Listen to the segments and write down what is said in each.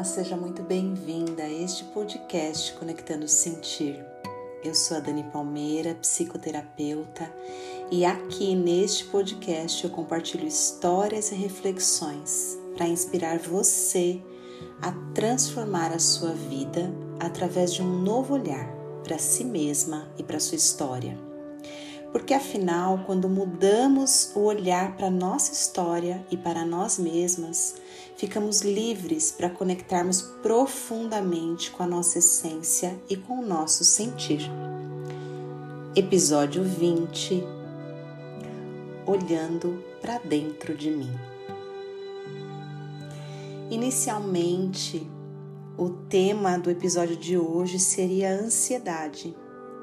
Olá, seja muito bem-vinda a este podcast Conectando o Sentir. Eu sou a Dani Palmeira, psicoterapeuta, e aqui neste podcast eu compartilho histórias e reflexões para inspirar você a transformar a sua vida através de um novo olhar para si mesma e para sua história. Porque afinal, quando mudamos o olhar para nossa história e para nós mesmas, ficamos livres para conectarmos profundamente com a nossa essência e com o nosso sentir. Episódio 20 Olhando para dentro de mim. Inicialmente, o tema do episódio de hoje seria ansiedade,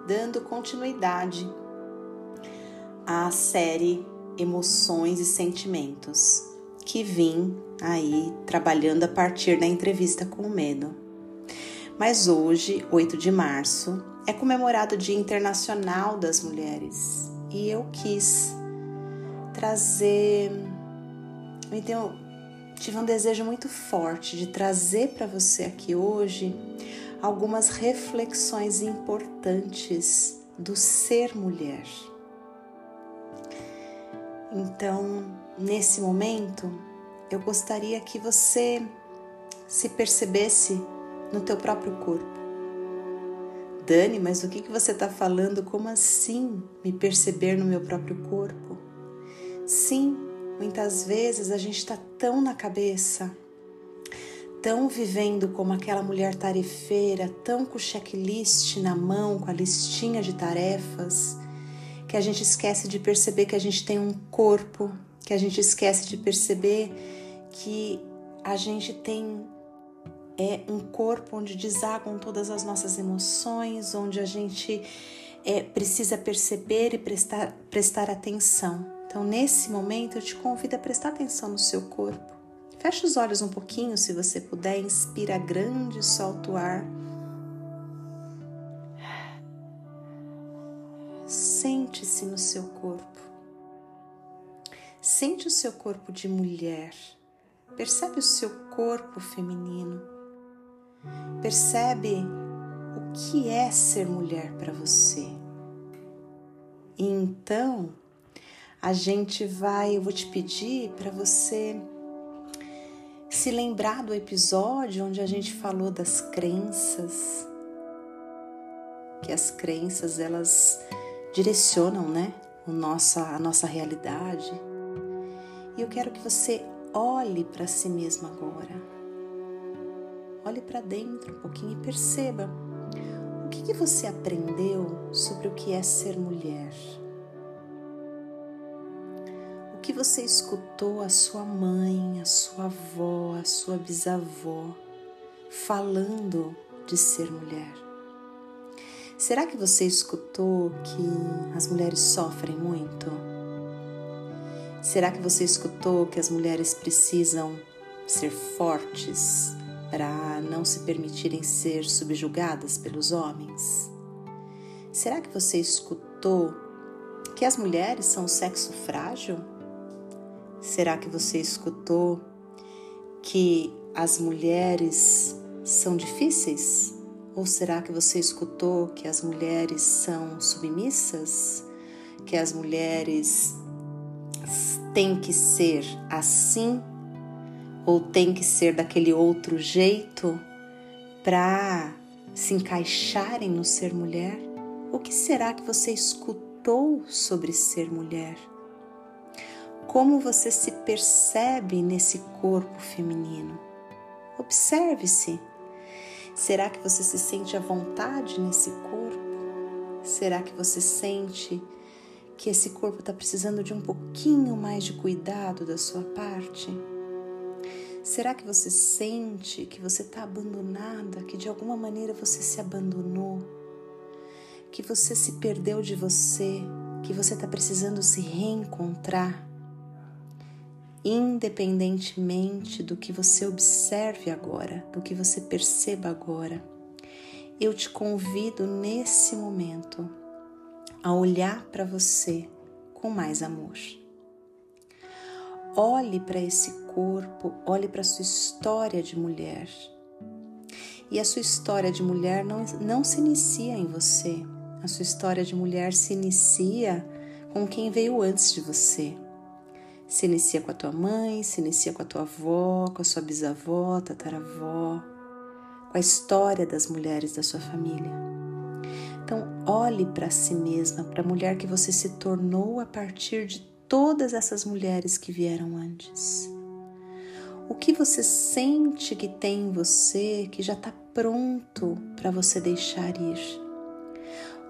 dando continuidade à série Emoções e Sentimentos, que vim aí trabalhando a partir da entrevista com o medo. Mas hoje, 8 de março, é comemorado o Dia Internacional das Mulheres e eu quis trazer. Então, tive um desejo muito forte de trazer para você aqui hoje algumas reflexões importantes do ser mulher. Então, nesse momento, eu gostaria que você se percebesse no teu próprio corpo. Dani, mas o que, que você está falando? Como assim me perceber no meu próprio corpo? Sim, muitas vezes a gente está tão na cabeça, tão vivendo como aquela mulher tarefeira, tão com o checklist na mão, com a listinha de tarefas, que a gente esquece de perceber que a gente tem um corpo, que a gente esquece de perceber que a gente tem é um corpo onde desagam todas as nossas emoções, onde a gente é, precisa perceber e prestar, prestar atenção. Então, nesse momento, eu te convido a prestar atenção no seu corpo. Feche os olhos um pouquinho, se você puder, inspira grande, solta o ar. Sente-se no seu corpo. Sente o seu corpo de mulher. Percebe o seu corpo feminino. Percebe o que é ser mulher para você. E então, a gente vai, eu vou te pedir para você se lembrar do episódio onde a gente falou das crenças, que as crenças elas direcionam, né, nossa, a nossa realidade. E eu quero que você olhe para si mesma agora. Olhe para dentro um pouquinho e perceba o que, que você aprendeu sobre o que é ser mulher. O que você escutou a sua mãe, a sua avó, a sua bisavó falando de ser mulher. Será que você escutou que as mulheres sofrem muito? Será que você escutou que as mulheres precisam ser fortes para não se permitirem ser subjugadas pelos homens? Será que você escutou que as mulheres são um sexo frágil? Será que você escutou que as mulheres são difíceis? Ou será que você escutou que as mulheres são submissas? Que as mulheres têm que ser assim? Ou têm que ser daquele outro jeito para se encaixarem no ser mulher? O que será que você escutou sobre ser mulher? Como você se percebe nesse corpo feminino? Observe-se Será que você se sente à vontade nesse corpo? Será que você sente que esse corpo está precisando de um pouquinho mais de cuidado da sua parte? Será que você sente que você está abandonada, que de alguma maneira você se abandonou, que você se perdeu de você, que você está precisando se reencontrar? Independentemente do que você observe agora, do que você perceba agora. Eu te convido nesse momento a olhar para você com mais amor. Olhe para esse corpo, olhe para sua história de mulher E a sua história de mulher não, não se inicia em você. A sua história de mulher se inicia com quem veio antes de você. Se inicia com a tua mãe, se inicia com a tua avó, com a sua bisavó, tataravó, com a história das mulheres da sua família. Então, olhe para si mesma, para a mulher que você se tornou a partir de todas essas mulheres que vieram antes. O que você sente que tem em você que já está pronto para você deixar ir?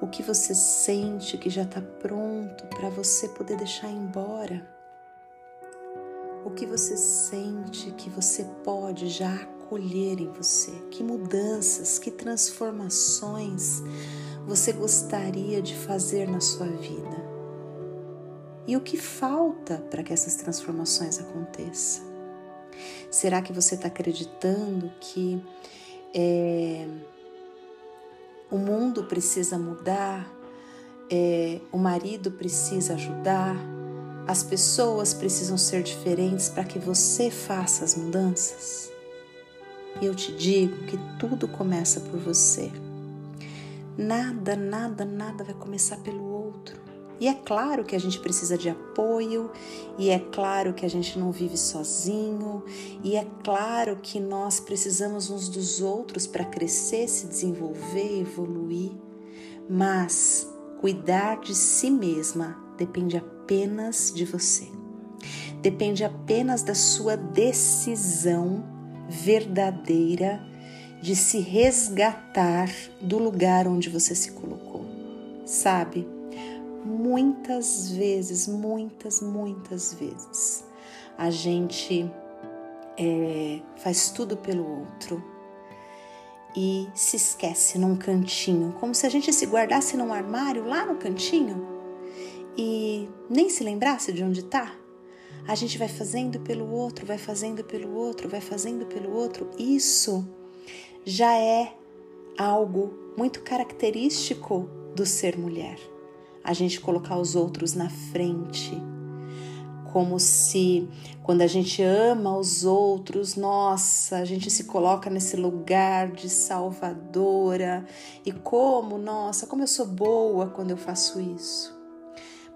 O que você sente que já está pronto para você poder deixar embora? O que você sente que você pode já acolher em você? Que mudanças, que transformações você gostaria de fazer na sua vida? E o que falta para que essas transformações aconteçam? Será que você está acreditando que é, o mundo precisa mudar, é, o marido precisa ajudar, as pessoas precisam ser diferentes para que você faça as mudanças? E eu te digo que tudo começa por você. Nada, nada, nada vai começar pelo outro. E é claro que a gente precisa de apoio, e é claro que a gente não vive sozinho, e é claro que nós precisamos uns dos outros para crescer, se desenvolver, evoluir. Mas cuidar de si mesma depende apenas de você. Depende apenas da sua decisão verdadeira de se resgatar do lugar onde você se colocou. Sabe? Muitas vezes, muitas, muitas vezes, a gente é, faz tudo pelo outro e se esquece num cantinho, como se a gente se guardasse num armário lá no cantinho e nem se lembrasse de onde está. A gente vai fazendo pelo outro, vai fazendo pelo outro, vai fazendo pelo outro. Isso já é algo muito característico do ser mulher a gente colocar os outros na frente. Como se quando a gente ama os outros, nossa, a gente se coloca nesse lugar de salvadora e como, nossa, como eu sou boa quando eu faço isso.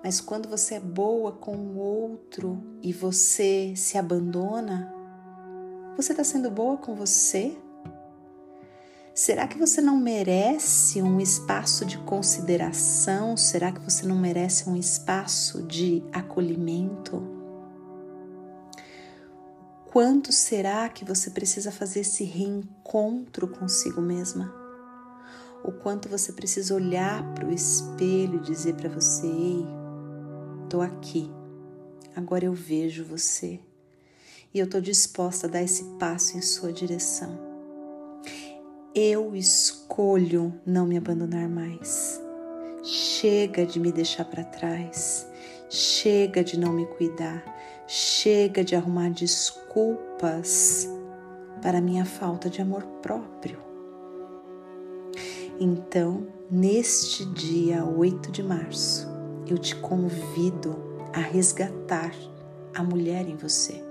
Mas quando você é boa com o outro e você se abandona, você está sendo boa com você? Será que você não merece um espaço de consideração? Será que você não merece um espaço de acolhimento? Quanto será que você precisa fazer esse reencontro consigo mesma? O quanto você precisa olhar para o espelho e dizer para você: Ei, tô aqui, agora eu vejo você e eu tô disposta a dar esse passo em sua direção. Eu escolho não me abandonar mais. Chega de me deixar para trás. Chega de não me cuidar. Chega de arrumar desculpas para minha falta de amor próprio. Então, neste dia 8 de março, eu te convido a resgatar a mulher em você,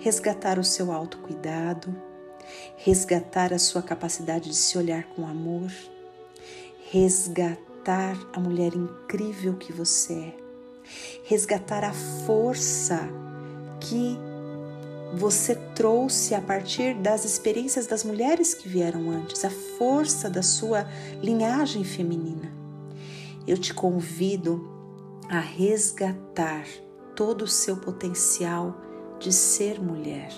resgatar o seu autocuidado, resgatar a sua capacidade de se olhar com amor, resgatar a mulher incrível que você é, resgatar a força que você trouxe a partir das experiências das mulheres que vieram antes, a força da sua linhagem feminina. Eu te convido a resgatar todo o seu potencial de ser mulher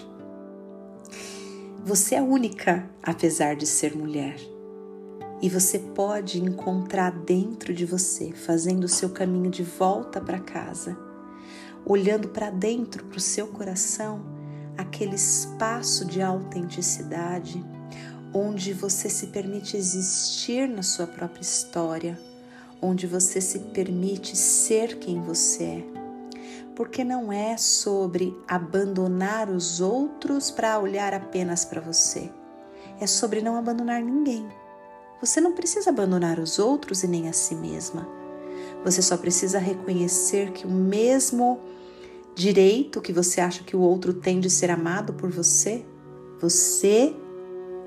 você é única, apesar de ser mulher. E você pode encontrar dentro de você, fazendo o seu caminho de volta para casa, olhando para dentro, para o seu coração, aquele espaço de autenticidade, onde você se permite existir na sua própria história, onde você se permite ser quem você é porque não é sobre abandonar os outros para olhar apenas para você. É sobre não abandonar ninguém. Você não precisa abandonar os outros e nem a si mesma. Você só precisa reconhecer que o mesmo direito que você acha que o outro tem de ser amado por você, você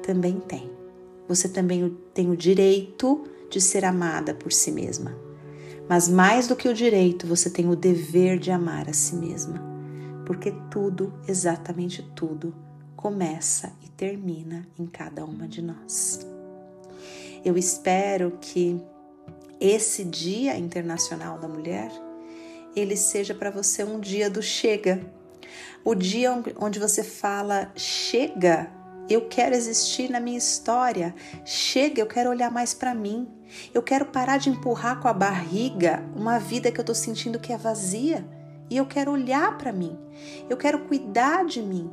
também tem. Você também tem o direito de ser amada por si mesma. Mas mais do que o direito, você tem o dever de amar a si mesma. Porque tudo, exatamente tudo, começa e termina em cada uma de nós. Eu espero que esse Dia Internacional da Mulher ele seja para você um dia do chega. O dia onde você fala chega, eu quero existir na minha história. Chega, eu quero olhar mais para mim. Eu quero parar de empurrar com a barriga uma vida que eu estou sentindo que é vazia. E eu quero olhar para mim. Eu quero cuidar de mim.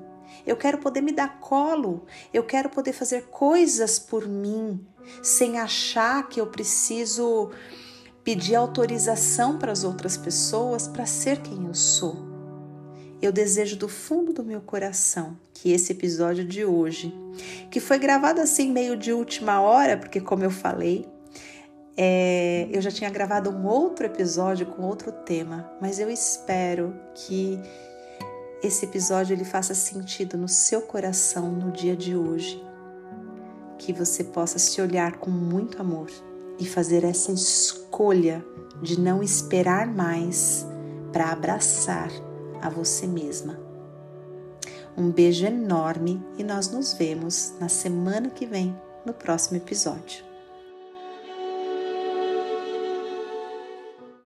Eu quero poder me dar colo. Eu quero poder fazer coisas por mim sem achar que eu preciso pedir autorização para as outras pessoas para ser quem eu sou. Eu desejo do fundo do meu coração que esse episódio de hoje, que foi gravado assim meio de última hora, porque como eu falei, é, eu já tinha gravado um outro episódio com outro tema, mas eu espero que esse episódio ele faça sentido no seu coração no dia de hoje, que você possa se olhar com muito amor e fazer essa escolha de não esperar mais para abraçar a você mesma. Um beijo enorme e nós nos vemos na semana que vem no próximo episódio.